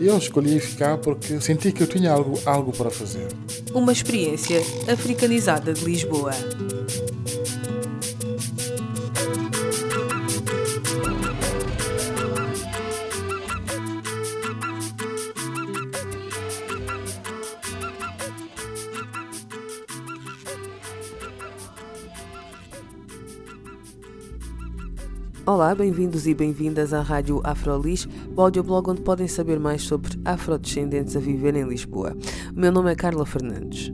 Eu escolhi ficar porque senti que eu tinha algo, algo para fazer. Uma experiência africanizada de Lisboa. Olá, bem-vindos e bem-vindas à Rádio Afrolis, o audioblog onde podem saber mais sobre afrodescendentes a viver em Lisboa. O meu nome é Carla Fernandes.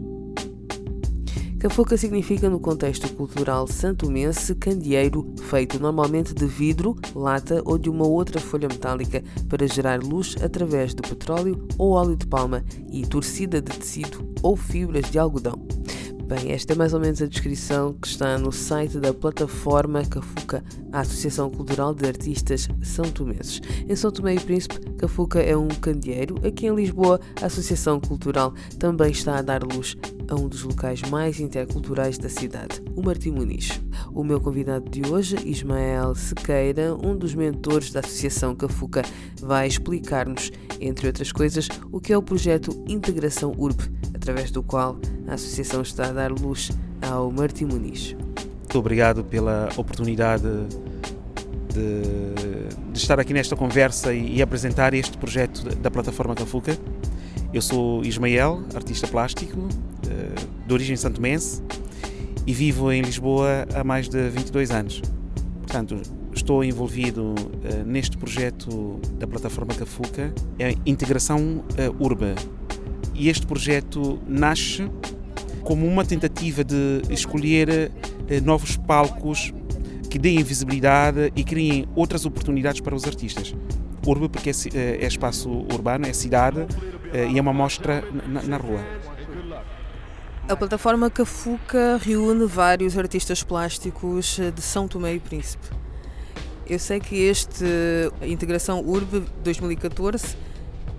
Cafuca significa, no contexto cultural santomense, candeeiro feito normalmente de vidro, lata ou de uma outra folha metálica para gerar luz através do petróleo ou óleo de palma e torcida de tecido ou fibras de algodão. Bem, esta é mais ou menos a descrição que está no site da plataforma Cafuca, a Associação Cultural de Artistas São Tomenses. Em São Tomé e Príncipe, Cafuca é um candeeiro. Aqui em Lisboa, a Associação Cultural também está a dar luz a um dos locais mais interculturais da cidade, o Martim Muniz. O meu convidado de hoje, Ismael Sequeira, um dos mentores da Associação Cafuca, vai explicar-nos, entre outras coisas, o que é o projeto Integração Urb, através do qual a Associação está a dar luz ao Martim Muniz. Muito obrigado pela oportunidade de, de estar aqui nesta conversa e, e, apresentar este projeto da plataforma Cafuca. Eu sou Ismael, artista plástico, eh, de origem santomense e vivo em Lisboa há mais de 22 anos. Portanto, estou envolvido eh, neste projeto da plataforma Cafuca, é a integração eh, urba. E este projeto nasce como uma tentativa de escolher novos palcos que deem visibilidade e criem outras oportunidades para os artistas. Urba porque é, é espaço urbano, é cidade e é uma mostra na, rua. A plataforma Cafuca reúne vários artistas plásticos de São Tomé e Príncipe. Eu sei que este Integração URB 2014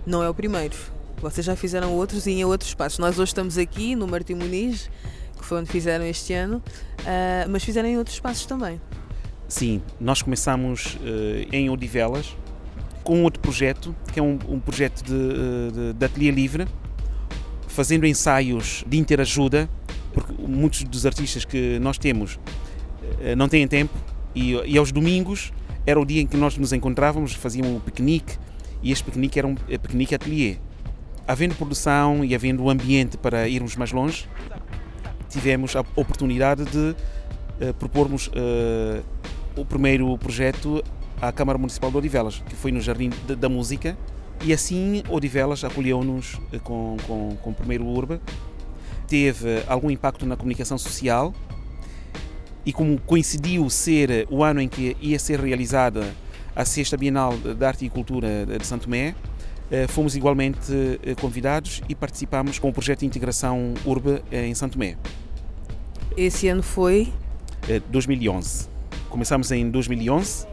não é o primeiro. Vocês já fizeram outros e em outros espaços. Nós hoje estamos aqui no Martim Muniz, que foi onde fizeram este ano, ah, mas fizeram em outros espaços também. Sim, nós começamos uh, em Odivelas com outro projeto, que é um, um projeto de, eh, de, de ateliê livre, fazendo ensaios de interajuda, porque muitos dos artistas que nós temos uh, não têm tempo e, e, aos domingos era o dia em que nós nos encontrávamos, fazíamos um piquenique e este piquenique era um piquenique ateliê. Havendo produção e havendo ambiente para irmos mais longe, tivemos a oportunidade de uh, propormos uh, o primeiro projeto à Câmara Municipal de Odivelas, que foi no Jardim da Música, e assim Odivelas acolheu-nos eh, com, com, com o primeiro Urba. Teve algum impacto na comunicação social e como coincidiu ser o ano em que ia ser realizada a sexta Bienal de Arte e Cultura de Santo Tomé, fomos igualmente eh, convidados e participamos com o projeto de integração Urba em Santo Tomé. Esse ano foi? 2011. Começamos em 2011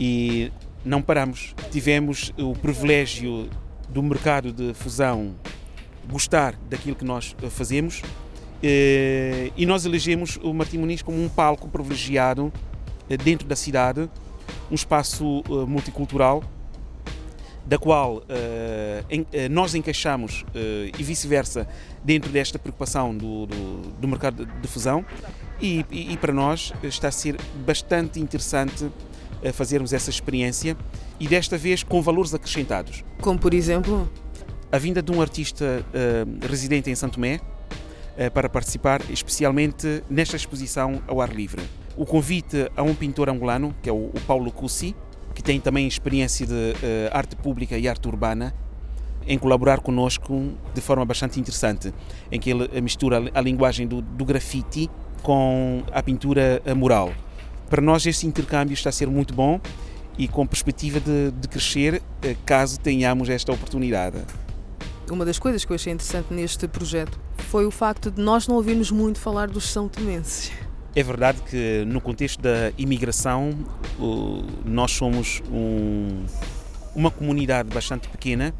e não paramos. Tivemos o privilégio do mercado de fusão gostar daquilo que nós fazemos eh, e nós elegemos o Martim Muniz como um palco privilegiado eh, dentro da cidade, um espaço eh, multicultural da qual nós encaixamos e vice-versa dentro desta preocupação do, do, do mercado de fusão e, e, e, para nós está a ser bastante interessante fazermos essa experiência e desta vez com valores acrescentados. Como por exemplo? A vinda de um artista uh, residente em Santo Tomé uh, para participar especialmente nesta exposição ao ar livre. O convite a um pintor angolano, que é o, o Paulo Cussi, que tem também experiência de uh, arte pública e arte urbana, em colaborar conosco de forma bastante interessante, em que ele mistura a linguagem do, do grafite com a pintura mural. Para nós, este intercâmbio está a ser muito bom e com perspectiva de, de crescer eh, caso tenhamos esta oportunidade. uma das coisas que eu achei interessante neste projeto foi o facto de nós não ouvirmos muito falar dos São Tomenses. É verdade que no contexto da imigração nós somos um, uma comunidade bastante pequena,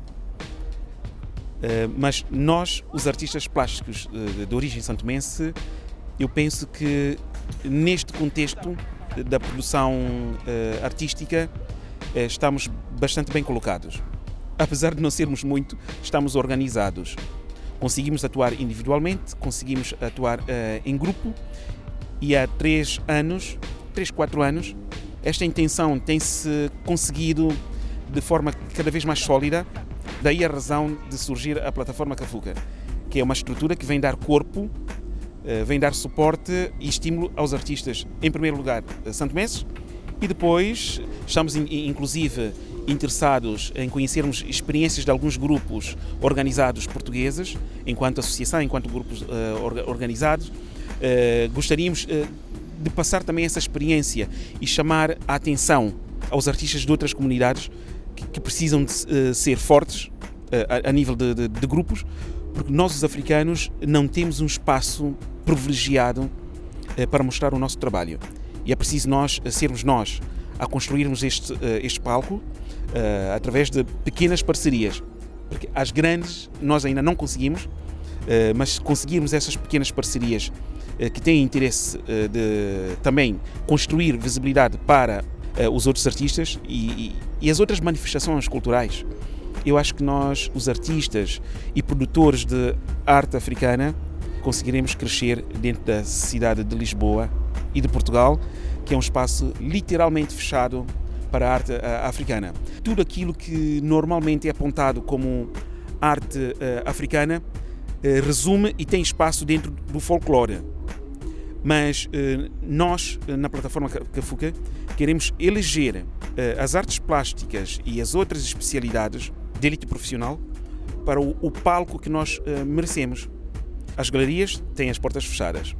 eh, mas nós, os artistas plásticos eh, de origem santomense, eu penso que neste contexto da produção eh, artística estamos bastante bem colocados. Apesar de não sermos muito, estamos organizados. Conseguimos atuar individualmente, conseguimos atuar em grupo e há três anos, três, quatro anos, esta intenção tem-se conseguido de forma cada vez mais sólida, daí a razão de surgir a plataforma Cafuca, que é uma estrutura que vem dar corpo, eh, vem dar suporte e estímulo aos artistas, em primeiro lugar, eh, Santo Messes, e depois estamos inclusive interessados em conhecermos experiências de alguns grupos organizados portugueses, enquanto associação, enquanto grupos uh, organizados, eh, gostaríamos uh, de passar também essa experiência e chamar a atenção aos artistas de outras comunidades que, precisam de uh, ser fortes a, nível de, de, de, grupos, porque nós, os africanos, não temos um espaço privilegiado para mostrar o nosso trabalho. E é preciso nós sermos nós a construirmos este, este palco através de pequenas parcerias. Porque as grandes nós ainda não conseguimos, mas conseguirmos essas pequenas parcerias eh, que têm interesse eh, de também construir visibilidade para eh, os outros artistas e, e as outras manifestações culturais. Eu acho que nós, os artistas e produtores de arte africana, conseguiremos crescer dentro da cidade de Lisboa e de Portugal, que é um espaço literalmente fechado para a arte africana. Tudo aquilo que normalmente é apontado como arte africana resume e tem espaço dentro do folclore. Mas uh, nós, uh, na plataforma Cafuca, queremos eleger uh, as artes plásticas e as outras especialidades de elite profissional para o palco que nós merecemos. As galerias têm as portas fechadas.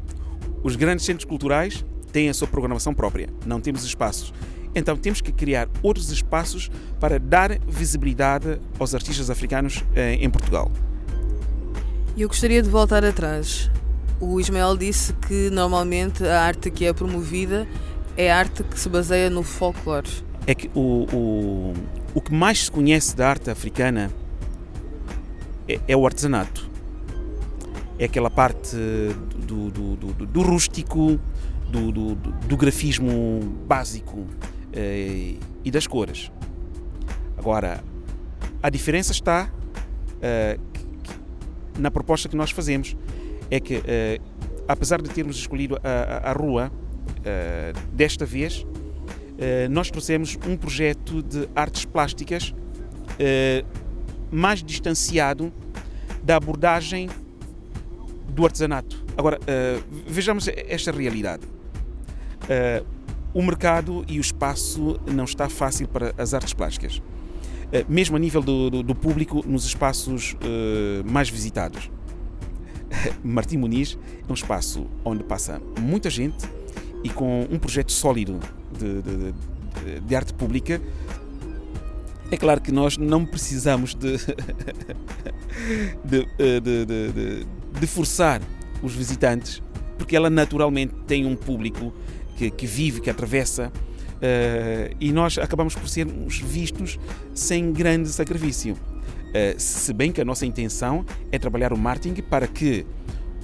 Os grandes centros culturais têm a sua programação própria. Não temos espaços. Então temos que criar outros espaços para dar visibilidade aos artistas africanos em Portugal. Eu gostaria de voltar atrás o Ismael disse que normalmente a arte que é promovida é arte que se baseia no folclore. É que o, o, o que mais se conhece da arte africana é, é o artesanato. É aquela parte do, do, do, do rústico, do, do, do, grafismo básico eh, e das cores. Agora, a diferença está eh, na proposta que nós fazemos é que, uh, apesar de termos escolhido a, a, a rua, uh, desta vez, uh, nós trouxemos um projeto de artes plásticas mais distanciado da abordagem do artesanato. Agora, vejamos esta realidade. o mercado e o espaço não está fácil para as artes plásticas, mesmo a nível do, do, do público nos espaços mais visitados. Martim Muniz é um espaço onde passa muita gente e com um projeto sólido de, de, de, de arte pública. É claro que nós não precisamos de, de, forçar os visitantes, porque ela naturalmente tem um público que, que vive, que atravessa, uh, e nós acabamos por sermos vistos sem grande sacrifício. Eh, se bem que a nossa intenção é trabalhar o marketing para que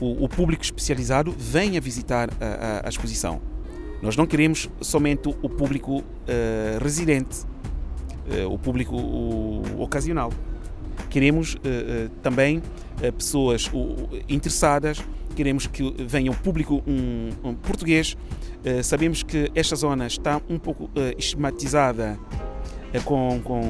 o, o público especializado venha visitar a, a, a, exposição. Nós não queremos somente o público uh, residente, uh, o público o, ocasional. Queremos também pessoas interessadas, queremos que venha um público um, um português. sabemos que esta zona está um pouco estigmatizada é com, com,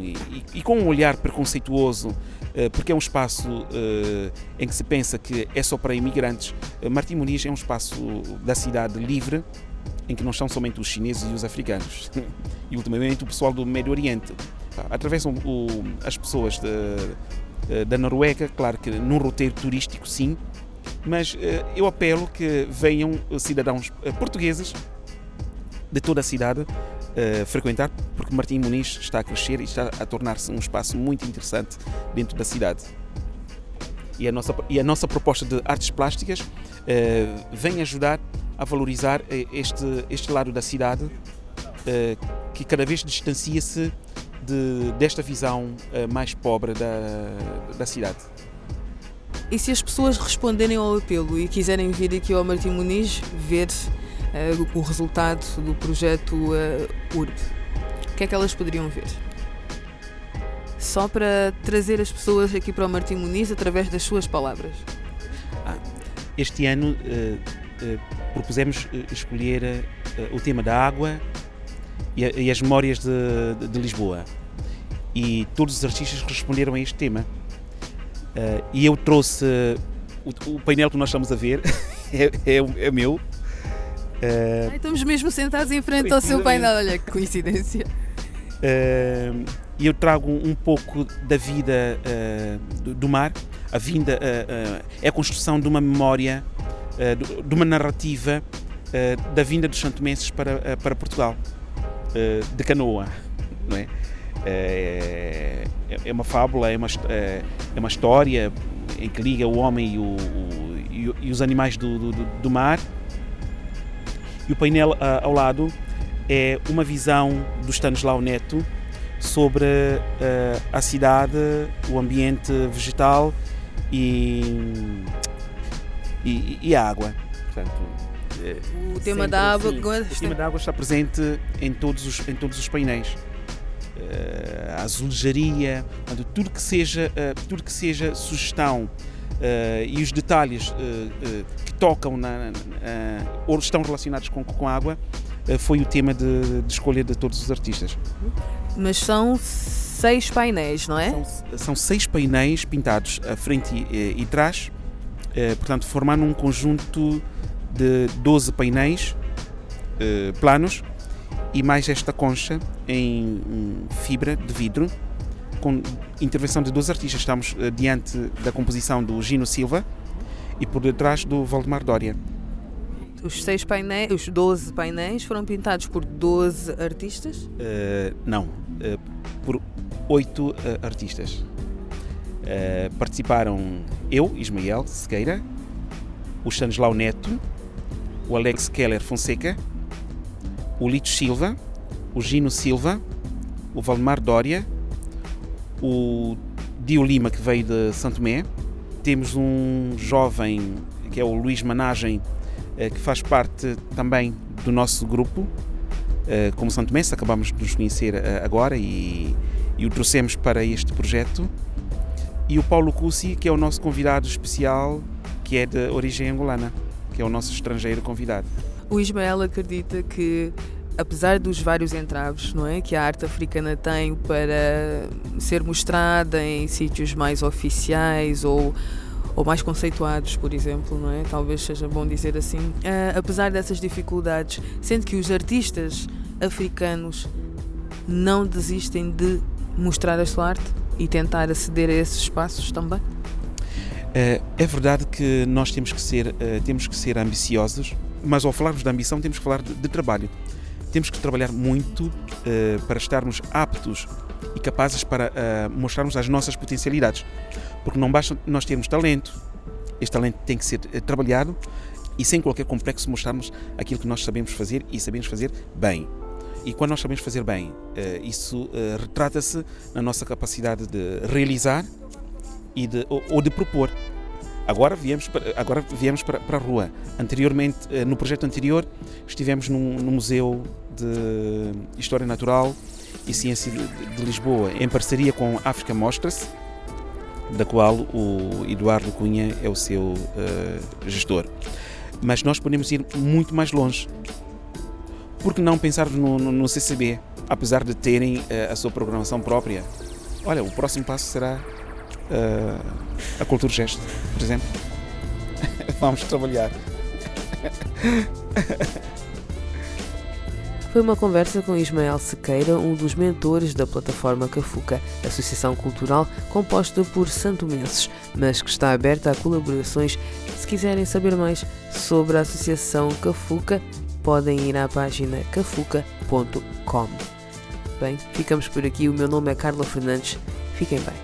e, e, com um olhar preconceituoso, eh, porque é um espaço eh, em que se pensa que é só para imigrantes. Eh, Martim Muniz é um espaço da cidade livre, em que não estão somente os chineses e os africanos, e ultimamente o pessoal do Médio Oriente. Atravessam o, as pessoas de, da Noruega, claro que num roteiro turístico, sim, mas eu apelo que venham cidadãos portugueses de toda a cidade uh, frequentar, porque Martim Muniz está a crescer e está a tornar-se um espaço muito interessante dentro da cidade. E a nossa, e a nossa proposta de artes plásticas uh, vem ajudar a valorizar este, este lado da cidade uh, que cada vez distancia-se de, desta visão mais pobre da, da cidade. E se as pessoas responderem ao apelo e quiserem vir aqui ao Martim Muniz ver o resultado do projeto uh, URB, o que é que elas poderiam ver? Só para trazer as pessoas aqui para o Martim Muniz através das suas palavras. Ah, este ano uh, propusemos escolher o tema da água e, e as memórias de, de, de Lisboa. E todos os artistas responderam a este tema. Uh, e eu trouxe o, o, painel que nós estamos a ver, é, é, é meu. Uh, Ai, estamos mesmo sentados em frente ao seu painel, olha que coincidência. Uh, e eu trago um pouco da vida do, do, mar, a vinda, é a construção de uma memória, de uma narrativa da vinda dos santomenses para, para Portugal, de canoa, não é? É, é, uma fábula, é uma, é uma história em que liga o homem e, o, o, e os animais do, do, do, mar. E o painel ao lado é uma visão do Stanislau Neto sobre uh, a cidade, o ambiente vegetal e, e, e a água. Portanto, o tema da água, o tema da água está presente em todos os, em todos os painéis. Eh, a azulejaria, tudo que seja, tudo que seja sugestão Uh, e os detalhes uh, que tocam na, ou estão relacionados com, com a água foi o tema de, de, escolha de todos os artistas. Mas são seis painéis, não é? São, são seis painéis pintados à frente e, e trás, portanto, formando um conjunto de 12 painéis planos e mais esta concha em fibra de vidro, com intervenção de dois artistas. Estamos uh, diante da composição do Gino Silva e por detrás do Valdemar Dória. Os seis painéis, os 12 painéis foram pintados por 12 artistas? Uh, não, uh, por oito artistas. participaram eu, Ismael Sequeira, o Stanislau Neto, o Alex Keller Fonseca, o Lito Silva, o Gino Silva, o Valdemar Dória, o Dio Lima, que veio de Santo Mé. Temos um jovem, que é o Luís Managem, eh, que faz parte também do nosso grupo, eh, como Santo Mé, acabamos de nos conhecer eh, agora e, e o trouxemos para este projeto. E o Paulo Cussi, que é o nosso convidado especial, que é de origem angolana, que é o nosso estrangeiro convidado. O Ismael acredita que apesar dos vários entraves não é que a arte africana tem para ser mostrada em sítios mais oficiais ou ou mais conceituados, por exemplo, não é? Talvez seja bom dizer assim. Uh, apesar dessas dificuldades, sendo que os artistas africanos não desistem de mostrar a sua arte e tentar aceder a esses espaços também? Uh, é verdade que nós temos que ser, uh, temos que ser ambiciosos mas ao falarmos de ambição temos que falar de, de trabalho. Temos que trabalhar muito uh, para estarmos aptos e capazes para uh, mostrarmos as nossas potencialidades. Porque não basta nós termos talento, este talento tem que ser uh, trabalhado e sem qualquer complexo mostrarmos aquilo que nós sabemos fazer e sabemos fazer bem. E quando nós sabemos fazer bem, isso retrata-se na nossa capacidade de realizar e de, ou, ou de propor. Agora viemos para, agora viemos para, para a rua. Anteriormente, eh, no projeto anterior, estivemos num, no Museu de História Natural e Ciência de, de Lisboa, em parceria com a África Mostra-se, da qual o Eduardo Cunha é o seu uh, gestor. Mas nós podemos ir muito mais longe. Por que não pensar no, no, no CCB, apesar de terem uh, a sua programação própria? Olha, o próximo passo será uh, a cultura gesto, por exemplo. Vamos trabalhar. Foi uma conversa com Ismael Sequeira, um dos mentores da plataforma Cafuca, associação cultural composta por santomenses, mas que está aberta a colaborações. Se quiserem saber mais sobre a associação Cafuca, podem ir à página cafuca.pt. Bem, ficamos por aqui. O meu nome é Carla Fernandes. Fiquem bem.